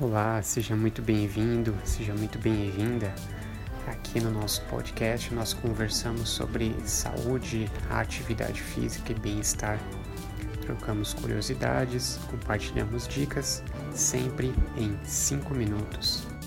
Olá, seja muito bem-vindo, seja muito bem-vinda. Aqui no nosso podcast nós conversamos sobre saúde, atividade física e bem-estar. Trocamos curiosidades, compartilhamos dicas, sempre em 5 minutos.